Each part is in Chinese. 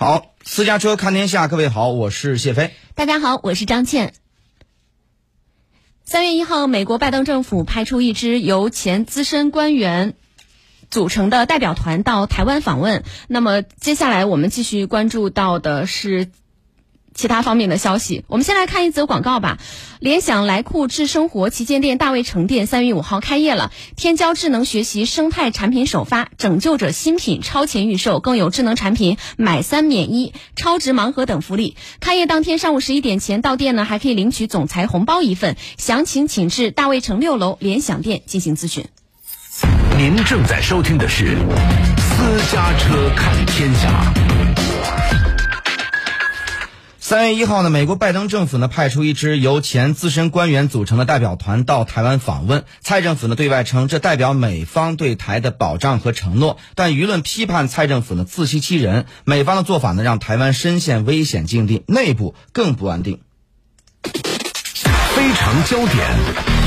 好，私家车看天下，各位好，我是谢飞。大家好，我是张倩。三月一号，美国拜登政府派出一支由前资深官员组成的代表团到台湾访问。那么，接下来我们继续关注到的是。其他方面的消息，我们先来看一则广告吧。联想来库智生活旗舰店大卫城店三月五号开业了，天骄智能学习生态产品首发，拯救者新品超前预售，更有智能产品买三免一、超值盲盒等福利。开业当天上午十一点前到店呢，还可以领取总裁红包一份。详情请至大卫城六楼联想店进行咨询。您正在收听的是私家车看天下。三月一号呢，美国拜登政府呢派出一支由前资深官员组成的代表团到台湾访问。蔡政府呢对外称，这代表美方对台的保障和承诺，但舆论批判蔡政府呢自欺欺人。美方的做法呢让台湾深陷危险境地，内部更不安定。非常焦点。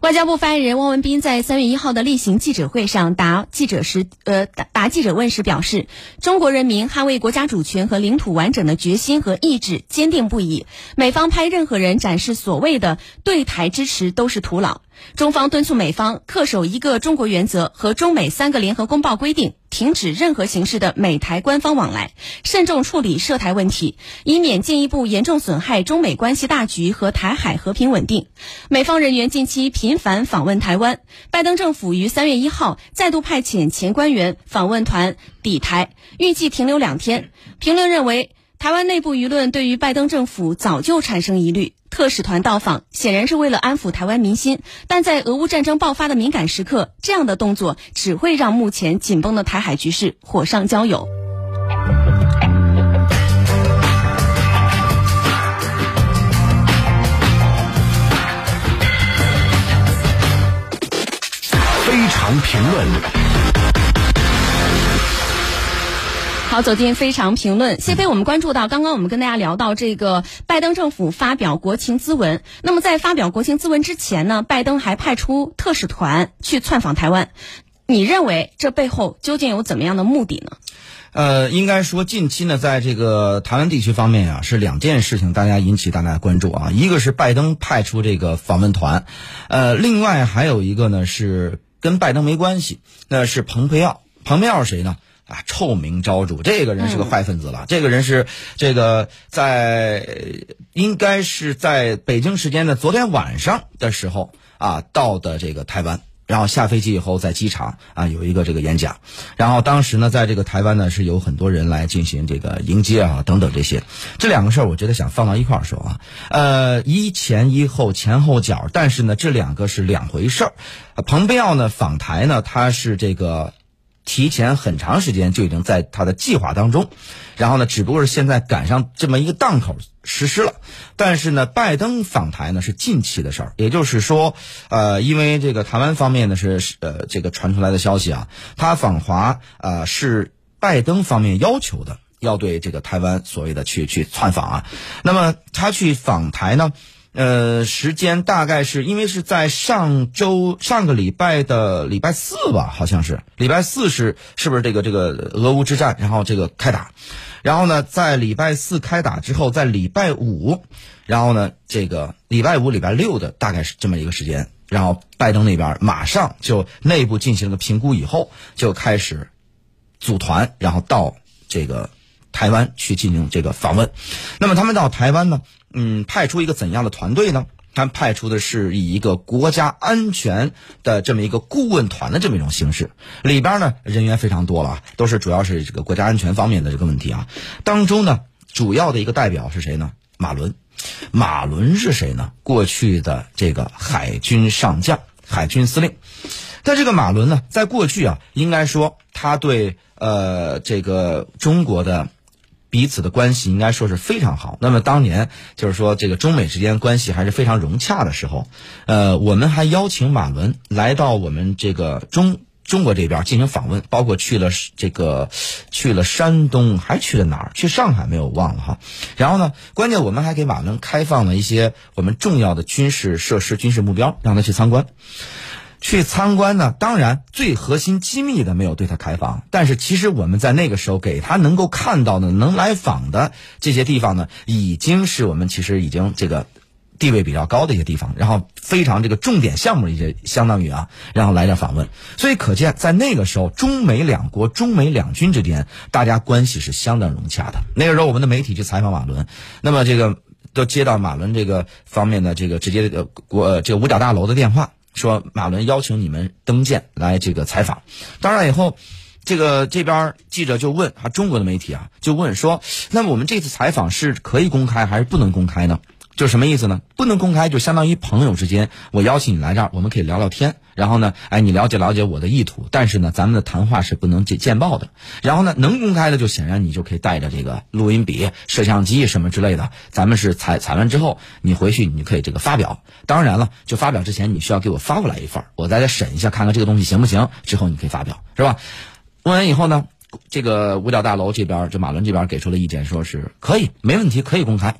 外交部发言人汪文斌在三月一号的例行记者会上答记者时，呃答答记者问时表示，中国人民捍卫国家主权和领土完整的决心和意志坚定不移。美方派任何人展示所谓的对台支持都是徒劳。中方敦促美方恪守一个中国原则和中美三个联合公报规定，停止任何形式的美台官方往来，慎重处理涉台问题，以免进一步严重损害中美关系大局和台海和平稳定。美方人员近期频繁访问台湾，拜登政府于三月一号再度派遣前官员访问团抵台，预计停留两天。评论认为，台湾内部舆论对于拜登政府早就产生疑虑。特使团到访显然是为了安抚台湾民心，但在俄乌战争爆发的敏感时刻，这样的动作只会让目前紧绷的台海局势火上浇油。非常评论。好，走进非常评论。谢飞，我们关注到，刚刚我们跟大家聊到这个拜登政府发表国情咨文。那么在发表国情咨文之前呢，拜登还派出特使团去窜访台湾。你认为这背后究竟有怎么样的目的呢？呃，应该说近期呢，在这个台湾地区方面啊，是两件事情大家引起大家的关注啊。一个是拜登派出这个访问团，呃，另外还有一个呢是跟拜登没关系，那是蓬佩奥。蓬佩奥是谁呢？啊，臭名昭著，这个人是个坏分子了。这个人是这个在应该是在北京时间的昨天晚上的时候啊到的这个台湾，然后下飞机以后在机场啊有一个这个演讲，然后当时呢在这个台湾呢是有很多人来进行这个迎接啊等等这些，这两个事儿我觉得想放到一块儿说啊，呃一前一后前后脚，但是呢这两个是两回事儿。蓬佩奥呢访台呢他是这个。提前很长时间就已经在他的计划当中，然后呢，只不过是现在赶上这么一个档口实施了。但是呢，拜登访台呢是近期的事儿，也就是说，呃，因为这个台湾方面呢是呃这个传出来的消息啊，他访华啊是拜登方面要求的，要对这个台湾所谓的去去窜访啊。那么他去访台呢？呃，时间大概是因为是在上周上个礼拜的礼拜四吧，好像是。礼拜四是是不是这个这个俄乌之战，然后这个开打，然后呢，在礼拜四开打之后，在礼拜五，然后呢，这个礼拜五、礼拜六的大概是这么一个时间，然后拜登那边马上就内部进行了个评估以后，就开始组团，然后到这个台湾去进行这个访问。那么他们到台湾呢？嗯，派出一个怎样的团队呢？他派出的是以一个国家安全的这么一个顾问团的这么一种形式，里边呢人员非常多了，都是主要是这个国家安全方面的这个问题啊。当中呢，主要的一个代表是谁呢？马伦，马伦是谁呢？过去的这个海军上将、海军司令。但这个马伦呢，在过去啊，应该说他对呃这个中国的。彼此的关系应该说是非常好。那么当年就是说这个中美之间关系还是非常融洽的时候，呃，我们还邀请马伦来到我们这个中中国这边进行访问，包括去了这个去了山东，还去了哪儿？去上海没有？忘了哈。然后呢，关键我们还给马伦开放了一些我们重要的军事设施、军事目标，让他去参观。去参观呢，当然最核心机密的没有对他开放，但是其实我们在那个时候给他能够看到的、能来访的这些地方呢，已经是我们其实已经这个地位比较高的一些地方，然后非常这个重点项目一些，相当于啊，然后来这访问，所以可见在那个时候，中美两国、中美两军之间，大家关系是相当融洽的。那个时候，我们的媒体去采访马伦，那么这个都接到马伦这个方面的这个直接的国这个五角大楼的电话。说马伦邀请你们登舰来这个采访，当然以后，这个这边记者就问啊，中国的媒体啊就问说，那我们这次采访是可以公开还是不能公开呢？就什么意思呢？不能公开，就相当于朋友之间，我邀请你来这儿，我们可以聊聊天。然后呢，哎，你了解了解我的意图，但是呢，咱们的谈话是不能见见报的。然后呢，能公开的就显然你就可以带着这个录音笔、摄像机什么之类的。咱们是采采完之后，你回去你可以这个发表。当然了，就发表之前你需要给我发过来一份，我再来审一下，看看这个东西行不行。之后你可以发表，是吧？问完以后呢，这个五角大楼这边，就马伦这边给出了意见，说是可以，没问题，可以公开。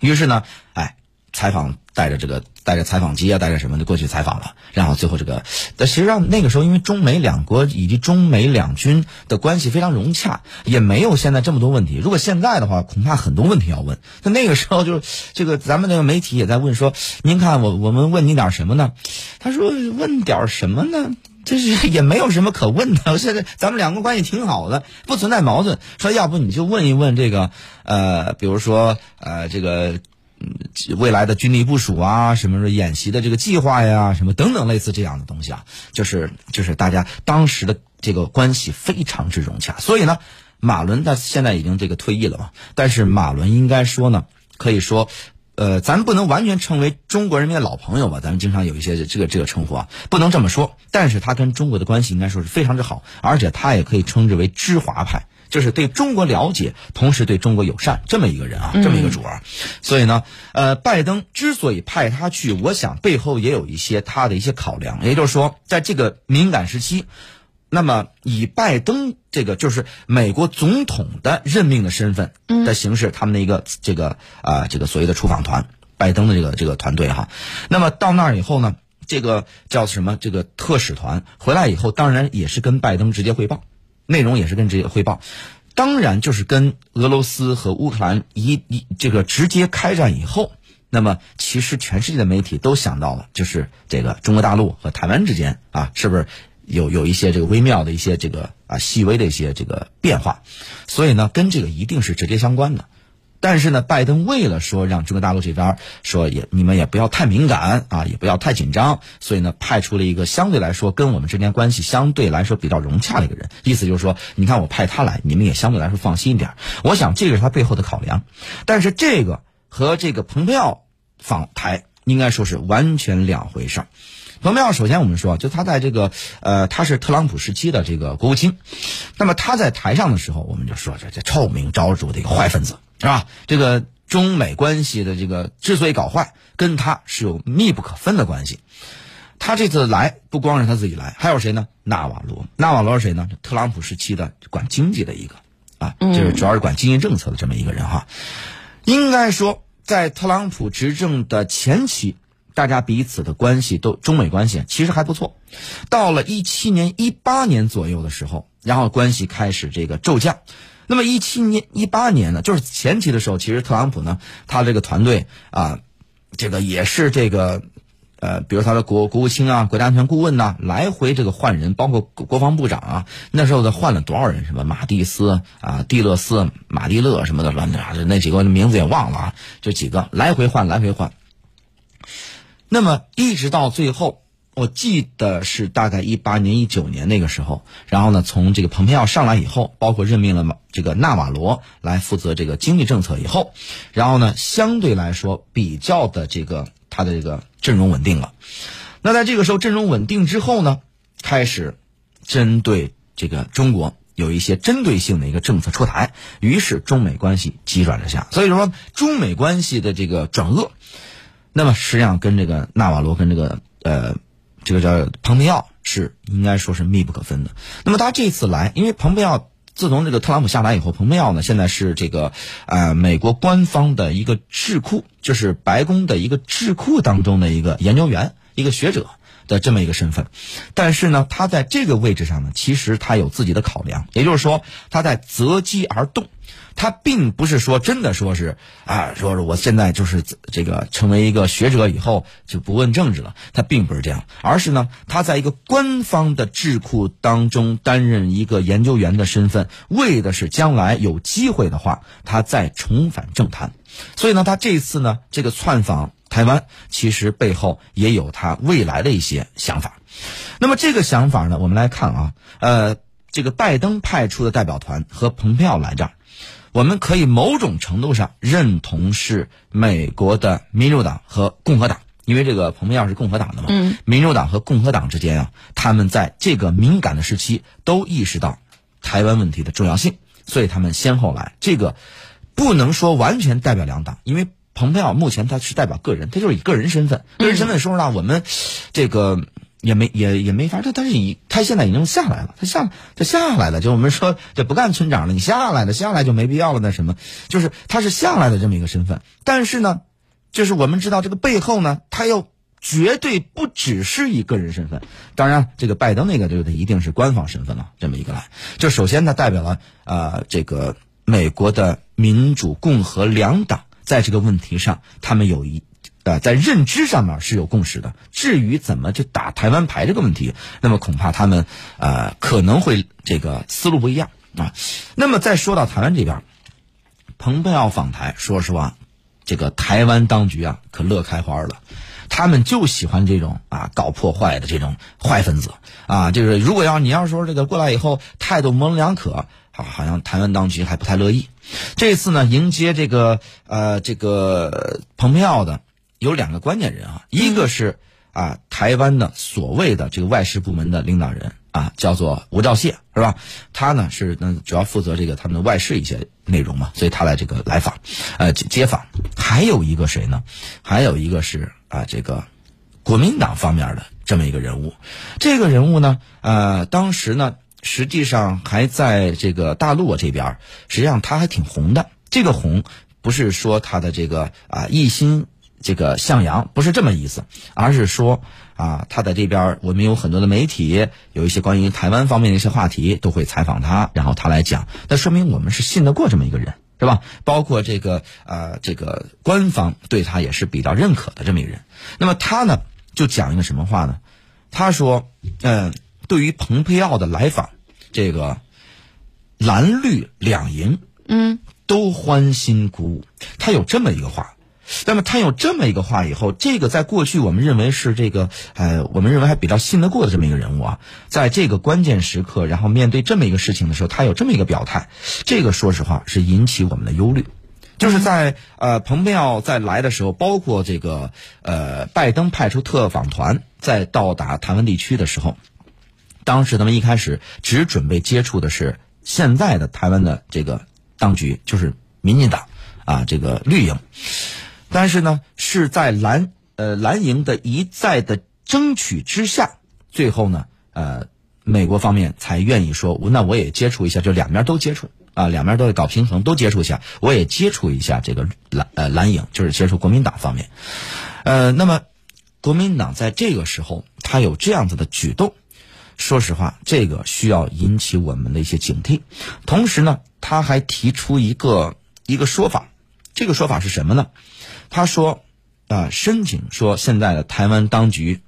于是呢，哎，采访带着这个带着采访机啊，带着什么的过去采访了。然后最后这个，但实际上那个时候，因为中美两国以及中美两军的关系非常融洽，也没有现在这么多问题。如果现在的话，恐怕很多问题要问。那那个时候就这个，咱们那个媒体也在问说：“您看我我们问你点什么呢？”他说：“问点什么呢？就是也没有什么可问的。现在咱们两个关系挺好的，不存在矛盾。说要不你就问一问这个，呃，比如说呃这个。未来的军力部署啊，什么演习的这个计划呀，什么等等类似这样的东西啊，就是就是大家当时的这个关系非常之融洽。所以呢，马伦他现在已经这个退役了嘛，但是马伦应该说呢，可以说，呃，咱不能完全称为中国人民的老朋友吧，咱们经常有一些这个这个称呼啊，不能这么说。但是他跟中国的关系应该说是非常之好，而且他也可以称之为知华派。就是对中国了解，同时对中国友善这么一个人啊，这么一个主儿，所以呢，呃，拜登之所以派他去，我想背后也有一些他的一些考量。也就是说，在这个敏感时期，那么以拜登这个就是美国总统的任命的身份的形式，他们的一个这个啊这个所谓的出访团，拜登的这个这个团队哈，那么到那儿以后呢，这个叫什么？这个特使团回来以后，当然也是跟拜登直接汇报。内容也是跟直接汇报，当然就是跟俄罗斯和乌克兰一一这个直接开战以后，那么其实全世界的媒体都想到了，就是这个中国大陆和台湾之间啊，是不是有有一些这个微妙的一些这个啊细微的一些这个变化，所以呢，跟这个一定是直接相关的。但是呢，拜登为了说让中国大陆这边说也你们也不要太敏感啊，也不要太紧张，所以呢，派出了一个相对来说跟我们之间关系相对来说比较融洽的一个人。意思就是说，你看我派他来，你们也相对来说放心一点。我想这个是他背后的考量。但是这个和这个蓬佩奥访台应该说是完全两回事儿。蓬佩奥首先我们说，就他在这个呃，他是特朗普时期的这个国务卿，那么他在台上的时候，我们就说这这臭名昭著的一个坏分子。是吧？这个中美关系的这个之所以搞坏，跟他是有密不可分的关系。他这次来不光是他自己来，还有谁呢？纳瓦罗。纳瓦罗是谁呢？特朗普时期的管经济的一个啊，就是主要是管经济政策的这么一个人哈。应该说，在特朗普执政的前期，大家彼此的关系都中美关系其实还不错。到了一七年、一八年左右的时候，然后关系开始这个骤降。那么一七年、一八年呢，就是前期的时候，其实特朗普呢，他这个团队啊，这个也是这个，呃，比如他的国国务卿啊、国家安全顾问呐，来回这个换人，包括国防部长啊，那时候他换了多少人？什么马蒂斯啊、蒂勒斯、马蒂勒什么的，乱的，那几个名字也忘了啊，就几个来回换，来回换。那么一直到最后。我记得是大概一八年、一九年那个时候，然后呢，从这个蓬佩奥上来以后，包括任命了这个纳瓦罗来负责这个经济政策以后，然后呢，相对来说比较的这个他的这个阵容稳定了。那在这个时候阵容稳定之后呢，开始针对这个中国有一些针对性的一个政策出台，于是中美关系急转直下。所以说，中美关系的这个转恶，那么实际上跟这个纳瓦罗跟这个呃。这个叫蓬佩奥是应该说是密不可分的。那么他这次来，因为蓬佩奥自从这个特朗普下来以后，蓬佩奥呢现在是这个呃美国官方的一个智库，就是白宫的一个智库当中的一个研究员、一个学者。的这么一个身份，但是呢，他在这个位置上呢，其实他有自己的考量，也就是说，他在择机而动。他并不是说真的说是啊，说是我现在就是这个成为一个学者以后就不问政治了，他并不是这样，而是呢，他在一个官方的智库当中担任一个研究员的身份，为的是将来有机会的话，他再重返政坛。所以呢，他这次呢，这个窜访台湾，其实背后也有他未来的一些想法。那么这个想法呢，我们来看啊，呃，这个拜登派出的代表团和蓬佩奥来这儿。我们可以某种程度上认同是美国的民主党和共和党，因为这个蓬佩奥是共和党的嘛。嗯。民主党和共和党之间啊，他们在这个敏感的时期都意识到台湾问题的重要性，所以他们先后来。这个不能说完全代表两党，因为蓬佩奥目前他是代表个人，他就是以个人身份。个人身份说实话，我们这个。也没也也没法，他他是以他现在已经下来了，他下他下来了，就我们说这不干村长了，你下来了，下来就没必要了。那什么，就是他是下来的这么一个身份。但是呢，就是我们知道这个背后呢，他又绝对不只是以个人身份。当然，这个拜登那个就他一定是官方身份了，这么一个来。就首先他代表了啊，这个美国的民主共和两党在这个问题上，他们有一。呃，在认知上面是有共识的。至于怎么去打台湾牌这个问题，那么恐怕他们呃可能会这个思路不一样啊。那么再说到台湾这边，蓬佩奥访台，说实话，这个台湾当局啊可乐开花了，他们就喜欢这种啊搞破坏的这种坏分子啊。就是如果要你要说这个过来以后态度模棱两可，好，好像台湾当局还不太乐意。这次呢，迎接这个呃这个蓬佩奥的。有两个关键人啊，一个是啊台湾的所谓的这个外事部门的领导人啊，叫做吴兆燮，是吧？他呢是那主要负责这个他们的外事一些内容嘛，所以他来这个来访，呃接访。还有一个谁呢？还有一个是啊这个国民党方面的这么一个人物。这个人物呢，呃当时呢实际上还在这个大陆这边，实际上他还挺红的。这个红不是说他的这个啊一心。这个向阳不是这么意思，而是说啊，他在这边，我们有很多的媒体，有一些关于台湾方面的一些话题，都会采访他，然后他来讲，那说明我们是信得过这么一个人，是吧？包括这个啊，这个官方对他也是比较认可的这么一个人。那么他呢，就讲一个什么话呢？他说，嗯，对于蓬佩奥的来访，这个蓝绿两营，嗯，都欢欣鼓舞。他有这么一个话。那么他有这么一个话以后，这个在过去我们认为是这个，呃，我们认为还比较信得过的这么一个人物啊，在这个关键时刻，然后面对这么一个事情的时候，他有这么一个表态，这个说实话是引起我们的忧虑。就是在呃，蓬佩奥在来的时候，包括这个呃，拜登派出特访团在到达台湾地区的时候，当时他们一开始只准备接触的是现在的台湾的这个当局，就是民进党啊，这个绿营。但是呢，是在蓝呃蓝营的一再的争取之下，最后呢，呃，美国方面才愿意说，那我也接触一下，就两边都接触啊，两边都得搞平衡，都接触一下，我也接触一下这个蓝呃蓝营，就是接触国民党方面，呃，那么国民党在这个时候他有这样子的举动，说实话，这个需要引起我们的一些警惕。同时呢，他还提出一个一个说法，这个说法是什么呢？他说：“啊，申请说现在的台湾当局，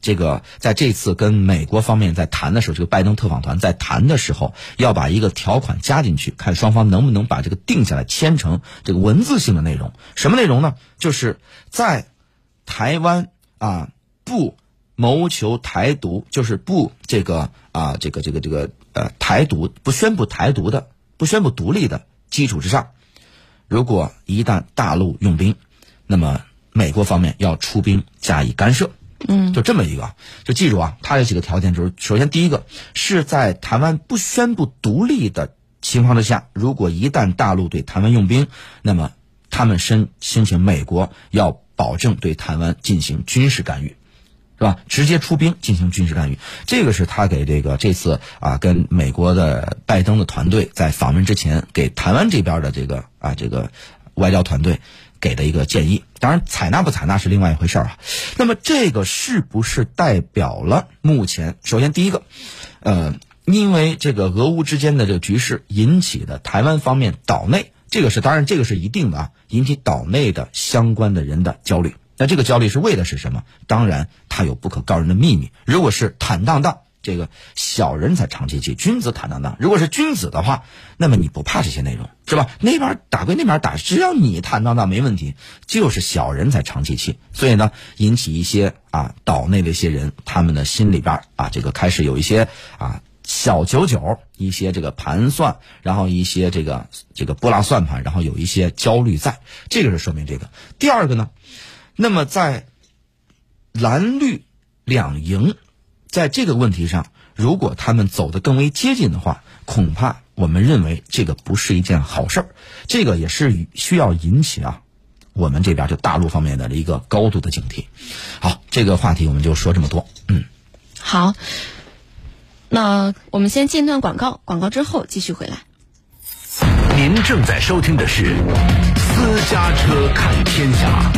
这个在这次跟美国方面在谈的时候，这个拜登特访团在谈的时候，要把一个条款加进去，看双方能不能把这个定下来，签成这个文字性的内容。什么内容呢？就是在台湾啊不谋求台独，就是不这个啊这个这个这个呃台独不宣布台独的，不宣布独立的基础之上，如果一旦大陆用兵。”那么，美国方面要出兵加以干涉，嗯，就这么一个，就记住啊，他有几个条件，就是首先第一个是在台湾不宣布独立的情况之下，如果一旦大陆对台湾用兵，那么他们申申请美国要保证对台湾进行军事干预，是吧？直接出兵进行军事干预，这个是他给这个这次啊跟美国的拜登的团队在访问之前给台湾这边的这个啊这个外交团队。给的一个建议。当然，采纳不采纳是另外一回事儿啊。那么，这个是不是代表了目前？首先，第一个，呃，因为这个俄乌之间的这个局势引起的台湾方面岛内，这个是当然，这个是一定的啊，引起岛内的相关的人的焦虑。那这个焦虑是为的是什么？当然，他有不可告人的秘密。如果是坦荡荡。这个小人才长戚戚，君子坦荡荡。如果是君子的话，那么你不怕这些内容是吧？那边打归那边打，只要你坦荡荡没问题。就是小人才长戚戚，所以呢，引起一些啊岛内的一些人，他们的心里边啊，这个开始有一些啊小九九，一些这个盘算，然后一些这个这个拨拉算盘，然后有一些焦虑在。这个是说明这个。第二个呢，那么在蓝绿两营。在这个问题上，如果他们走得更为接近的话，恐怕我们认为这个不是一件好事儿。这个也是需要引起啊，我们这边就大陆方面的一个高度的警惕。好，这个话题我们就说这么多。嗯，好，那我们先进段广告，广告之后继续回来。您正在收听的是《私家车看天下》。